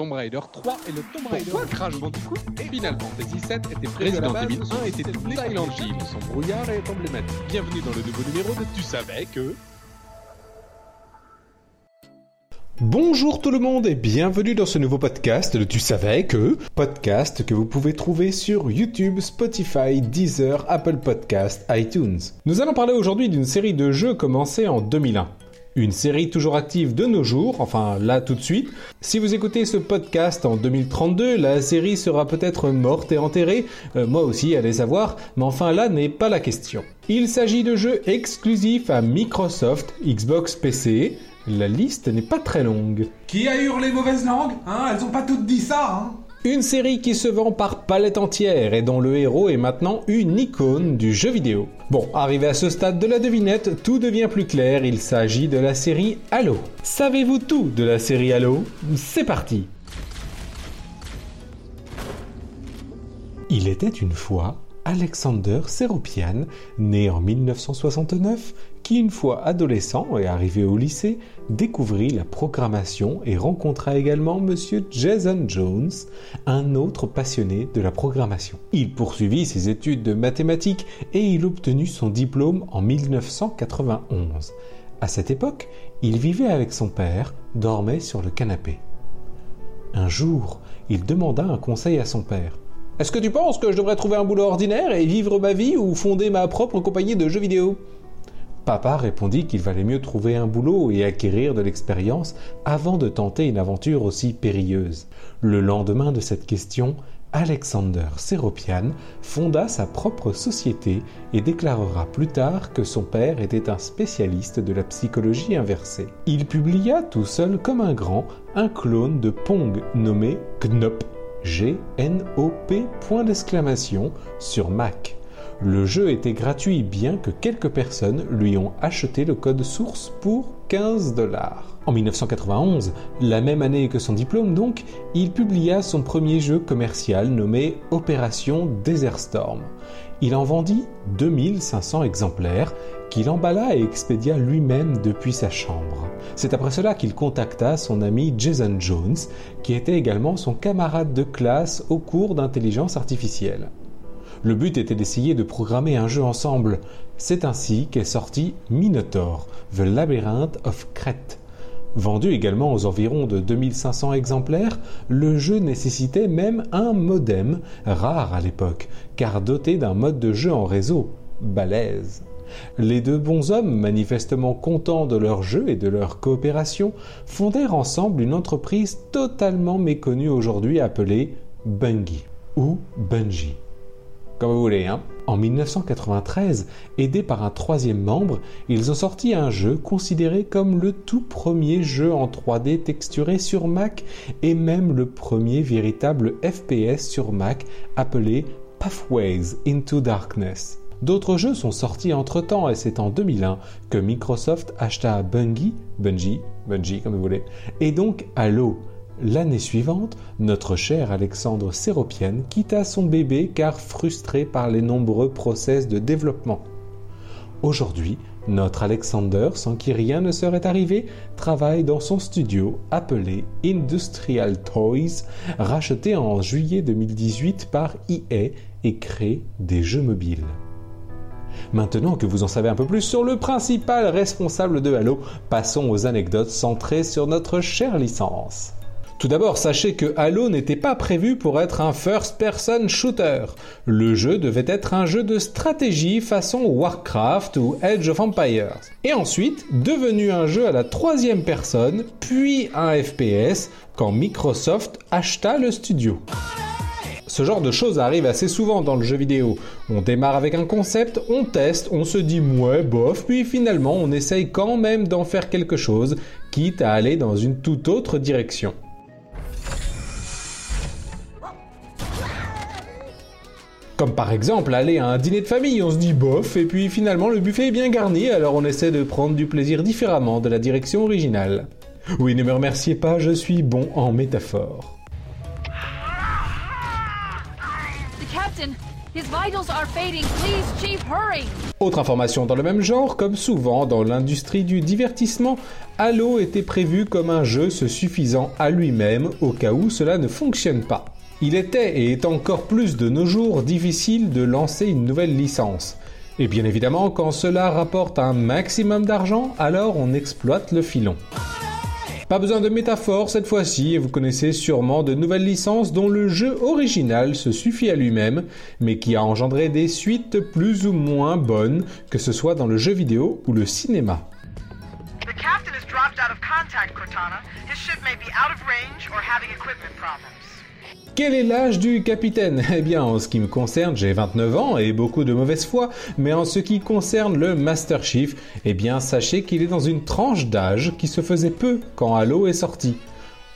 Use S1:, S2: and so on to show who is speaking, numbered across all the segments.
S1: Tomb Raider 3 et le Tomb Raider Pourquoi Crash Bandicoot Final Fantasy 7 était prévu Resident Evil 1 était tout Silent Hill. Son brouillard est emblématique. Bienvenue dans le nouveau numéro de Tu savais que...
S2: Bonjour tout le monde et bienvenue dans ce nouveau podcast de Tu savais que podcast que vous pouvez trouver sur YouTube, Spotify, Deezer, Apple Podcast, iTunes. Nous allons parler aujourd'hui d'une série de jeux commencée en 2001. Une série toujours active de nos jours, enfin là tout de suite. Si vous écoutez ce podcast en 2032, la série sera peut-être morte et enterrée, euh, moi aussi allez savoir, mais enfin là n'est pas la question. Il s'agit de jeux exclusifs à Microsoft, Xbox PC, la liste n'est pas très longue.
S3: Qui a hurlé mauvaise langue Hein? Elles ont pas toutes dit ça, hein?
S2: Une série qui se vend par palette entière et dont le héros est maintenant une icône du jeu vidéo. Bon, arrivé à ce stade de la devinette, tout devient plus clair, il s'agit de la série Halo. Savez-vous tout de la série Halo? C'est parti Il était une fois Alexander Seropian, né en 1969, qui une fois adolescent et arrivé au lycée, découvrit la programmation et rencontra également monsieur Jason Jones, un autre passionné de la programmation. Il poursuivit ses études de mathématiques et il obtenu son diplôme en 1991. À cette époque, il vivait avec son père, dormait sur le canapé. Un jour, il demanda un conseil à son père. Est-ce que tu penses que je devrais trouver un boulot ordinaire et vivre ma vie ou fonder ma propre compagnie de jeux vidéo? Papa répondit qu'il valait mieux trouver un boulot et acquérir de l'expérience avant de tenter une aventure aussi périlleuse. Le lendemain de cette question, Alexander Seropian fonda sa propre société et déclarera plus tard que son père était un spécialiste de la psychologie inversée. Il publia tout seul comme un grand un clone de Pong nommé Knop G-N-O-P d'exclamation sur Mac. Le jeu était gratuit bien que quelques personnes lui ont acheté le code source pour 15 dollars. En 1991, la même année que son diplôme donc, il publia son premier jeu commercial nommé Opération Desert Storm. Il en vendit 2500 exemplaires qu'il emballa et expédia lui-même depuis sa chambre. C'est après cela qu'il contacta son ami Jason Jones, qui était également son camarade de classe au cours d'intelligence artificielle. Le but était d'essayer de programmer un jeu ensemble. C'est ainsi qu'est sorti Minotaur, The Labyrinth of Crete. Vendu également aux environs de 2500 exemplaires, le jeu nécessitait même un modem, rare à l'époque, car doté d'un mode de jeu en réseau, balèze. Les deux bons hommes, manifestement contents de leur jeu et de leur coopération, fondèrent ensemble une entreprise totalement méconnue aujourd'hui appelée Bungie ou Bungie. Comme vous voulez, hein En 1993, aidés par un troisième membre, ils ont sorti un jeu considéré comme le tout premier jeu en 3D texturé sur Mac et même le premier véritable FPS sur Mac appelé Pathways into Darkness. D'autres jeux sont sortis entre-temps et c'est en 2001 que Microsoft acheta Bungie, Bungie, Bungie comme vous voulez, et donc Halo. L'année suivante, notre cher Alexandre Séropienne quitta son bébé car frustré par les nombreux process de développement. Aujourd'hui, notre Alexander, sans qui rien ne serait arrivé, travaille dans son studio appelé Industrial Toys, racheté en juillet 2018 par EA et crée des jeux mobiles. Maintenant que vous en savez un peu plus sur le principal responsable de Halo, passons aux anecdotes centrées sur notre chère licence. Tout d'abord, sachez que Halo n'était pas prévu pour être un first-person shooter. Le jeu devait être un jeu de stratégie façon Warcraft ou Edge of Empires. Et ensuite, devenu un jeu à la troisième personne, puis un FPS, quand Microsoft acheta le studio. Ce genre de choses arrive assez souvent dans le jeu vidéo. On démarre avec un concept, on teste, on se dit ouais, bof, puis finalement on essaye quand même d'en faire quelque chose, quitte à aller dans une toute autre direction. Comme par exemple aller à un dîner de famille, on se dit bof, et puis finalement le buffet est bien garni, alors on essaie de prendre du plaisir différemment de la direction originale. Oui, ne me remerciez pas, je suis bon en métaphore. Autre information dans le même genre, comme souvent dans l'industrie du divertissement, Halo était prévu comme un jeu se suffisant à lui-même au cas où cela ne fonctionne pas. Il était et est encore plus de nos jours difficile de lancer une nouvelle licence. Et bien évidemment, quand cela rapporte un maximum d'argent, alors on exploite le filon. Pas besoin de métaphore cette fois-ci, et vous connaissez sûrement de nouvelles licences dont le jeu original se suffit à lui-même, mais qui a engendré des suites plus ou moins bonnes, que ce soit dans le jeu vidéo ou le cinéma. Quel est l'âge du capitaine? Eh bien, en ce qui me concerne, j'ai 29 ans et beaucoup de mauvaise foi, mais en ce qui concerne le Master Chief, eh bien, sachez qu'il est dans une tranche d'âge qui se faisait peu quand Halo est sorti.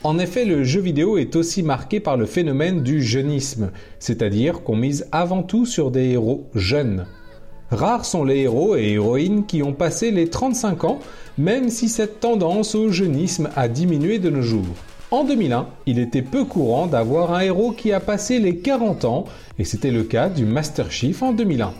S2: En effet, le jeu vidéo est aussi marqué par le phénomène du jeunisme, c'est-à-dire qu'on mise avant tout sur des héros jeunes. Rares sont les héros et héroïnes qui ont passé les 35 ans, même si cette tendance au jeunisme a diminué de nos jours. En 2001, il était peu courant d'avoir un héros qui a passé les 40 ans, et c'était le cas du Master Chief en 2001.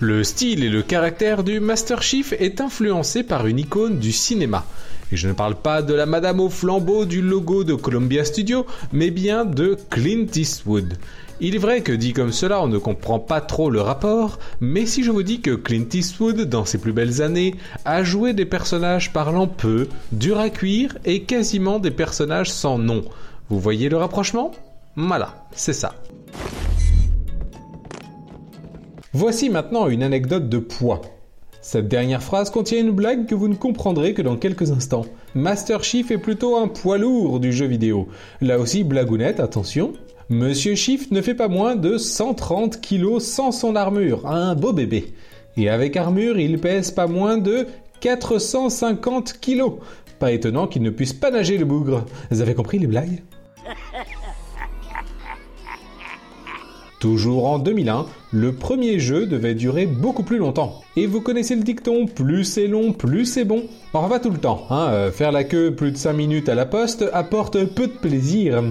S2: Le style et le caractère du Master Chief est influencé par une icône du cinéma. Et je ne parle pas de la madame au flambeau du logo de Columbia Studio, mais bien de Clint Eastwood. Il est vrai que dit comme cela, on ne comprend pas trop le rapport, mais si je vous dis que Clint Eastwood, dans ses plus belles années, a joué des personnages parlant peu, durs à cuire et quasiment des personnages sans nom, vous voyez le rapprochement? Voilà, c'est ça. Voici maintenant une anecdote de poids. Cette dernière phrase contient une blague que vous ne comprendrez que dans quelques instants. Master Chief est plutôt un poids lourd du jeu vidéo. Là aussi, blagounette, attention. Monsieur Shift ne fait pas moins de 130 kg sans son armure, un beau bébé. Et avec armure, il pèse pas moins de 450 kg. Pas étonnant qu'il ne puisse pas nager le bougre. Vous avez compris les blagues? Toujours en 2001, le premier jeu devait durer beaucoup plus longtemps. Et vous connaissez le dicton, plus c'est long, plus c'est bon. Enfin pas tout le temps, hein. Euh, faire la queue plus de 5 minutes à la poste apporte peu de plaisir.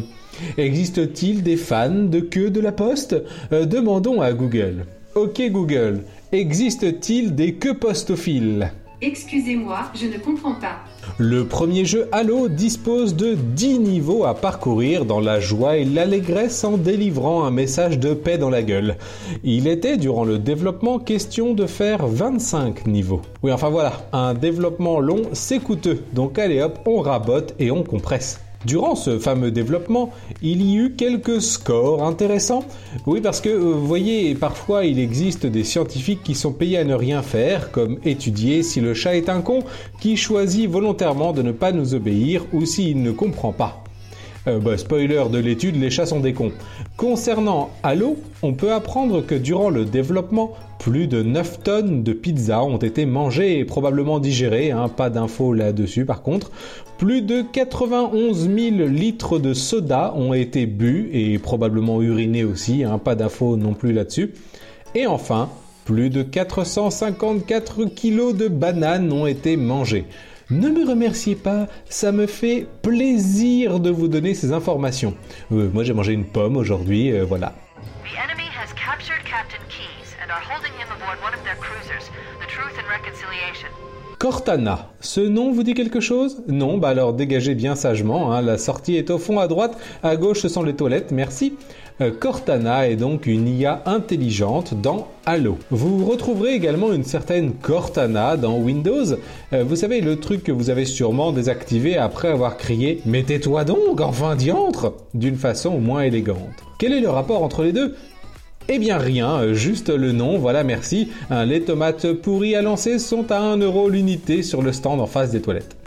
S2: Existe-t-il des fans de queue de la poste? Euh, Demandons à Google. Ok Google, existe-t-il des queues postophiles?
S4: Excusez-moi, je ne comprends pas.
S2: Le premier jeu Halo dispose de 10 niveaux à parcourir dans la joie et l'allégresse en délivrant un message de paix dans la gueule. Il était durant le développement question de faire 25 niveaux. Oui enfin voilà, un développement long c'est coûteux, donc allez hop, on rabote et on compresse. Durant ce fameux développement, il y eut quelques scores intéressants. Oui, parce que, euh, vous voyez, parfois il existe des scientifiques qui sont payés à ne rien faire, comme étudier si le chat est un con, qui choisit volontairement de ne pas nous obéir ou s'il ne comprend pas. Euh, bah, spoiler de l'étude, les chats sont des cons. Concernant Halo, on peut apprendre que durant le développement, plus de 9 tonnes de pizza ont été mangées et probablement digérées, hein, pas d'infos là-dessus par contre. Plus de 91 000 litres de soda ont été bu et probablement urinés aussi, hein, pas d'infos non plus là-dessus. Et enfin, plus de 454 kilos de bananes ont été mangées. Ne me remerciez pas, ça me fait plaisir de vous donner ces informations. Euh, moi j'ai mangé une pomme aujourd'hui, euh, voilà. Cortana, ce nom vous dit quelque chose? Non, bah alors dégagez bien sagement, hein. la sortie est au fond à droite, à gauche ce sont les toilettes, merci. Euh, Cortana est donc une IA intelligente dans Halo. Vous retrouverez également une certaine Cortana dans Windows. Euh, vous savez, le truc que vous avez sûrement désactivé après avoir crié « Mais tais-toi donc, enfin diantre !» d'une façon moins élégante. Quel est le rapport entre les deux? Eh bien rien, juste le nom, voilà merci. Les tomates pourries à lancer sont à 1 euro l'unité sur le stand en face des toilettes.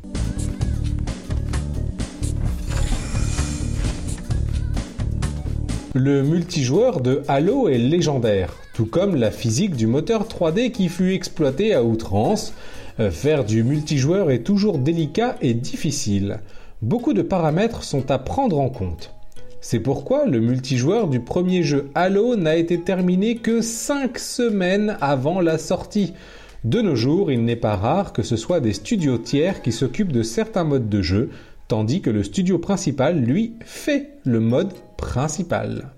S2: Le multijoueur de Halo est légendaire, tout comme la physique du moteur 3D qui fut exploité à outrance. Euh, faire du multijoueur est toujours délicat et difficile. Beaucoup de paramètres sont à prendre en compte. C'est pourquoi le multijoueur du premier jeu Halo n'a été terminé que 5 semaines avant la sortie. De nos jours, il n'est pas rare que ce soit des studios tiers qui s'occupent de certains modes de jeu, tandis que le studio principal, lui, fait le mode principal.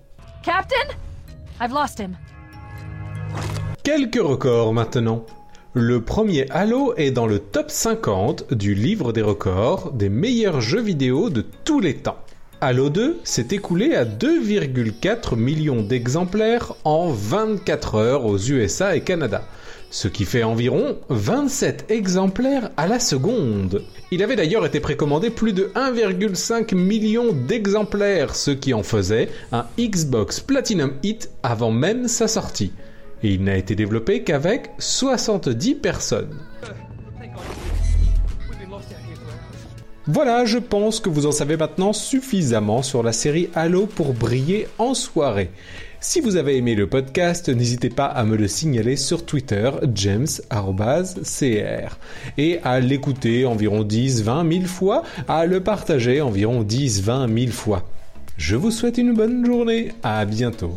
S5: Captain? I've lost him.
S2: Quelques records maintenant. Le premier Halo est dans le top 50 du livre des records des meilleurs jeux vidéo de tous les temps. Halo 2 s'est écoulé à 2,4 millions d'exemplaires en 24 heures aux USA et Canada, ce qui fait environ 27 exemplaires à la seconde. Il avait d'ailleurs été précommandé plus de 1,5 million d'exemplaires, ce qui en faisait un Xbox Platinum Hit avant même sa sortie. Et il n'a été développé qu'avec 70 personnes. Voilà, je pense que vous en savez maintenant suffisamment sur la série Halo pour briller en soirée. Si vous avez aimé le podcast, n'hésitez pas à me le signaler sur Twitter, james.cr, et à l'écouter environ 10-20 000 fois, à le partager environ 10-20 000 fois. Je vous souhaite une bonne journée, à bientôt.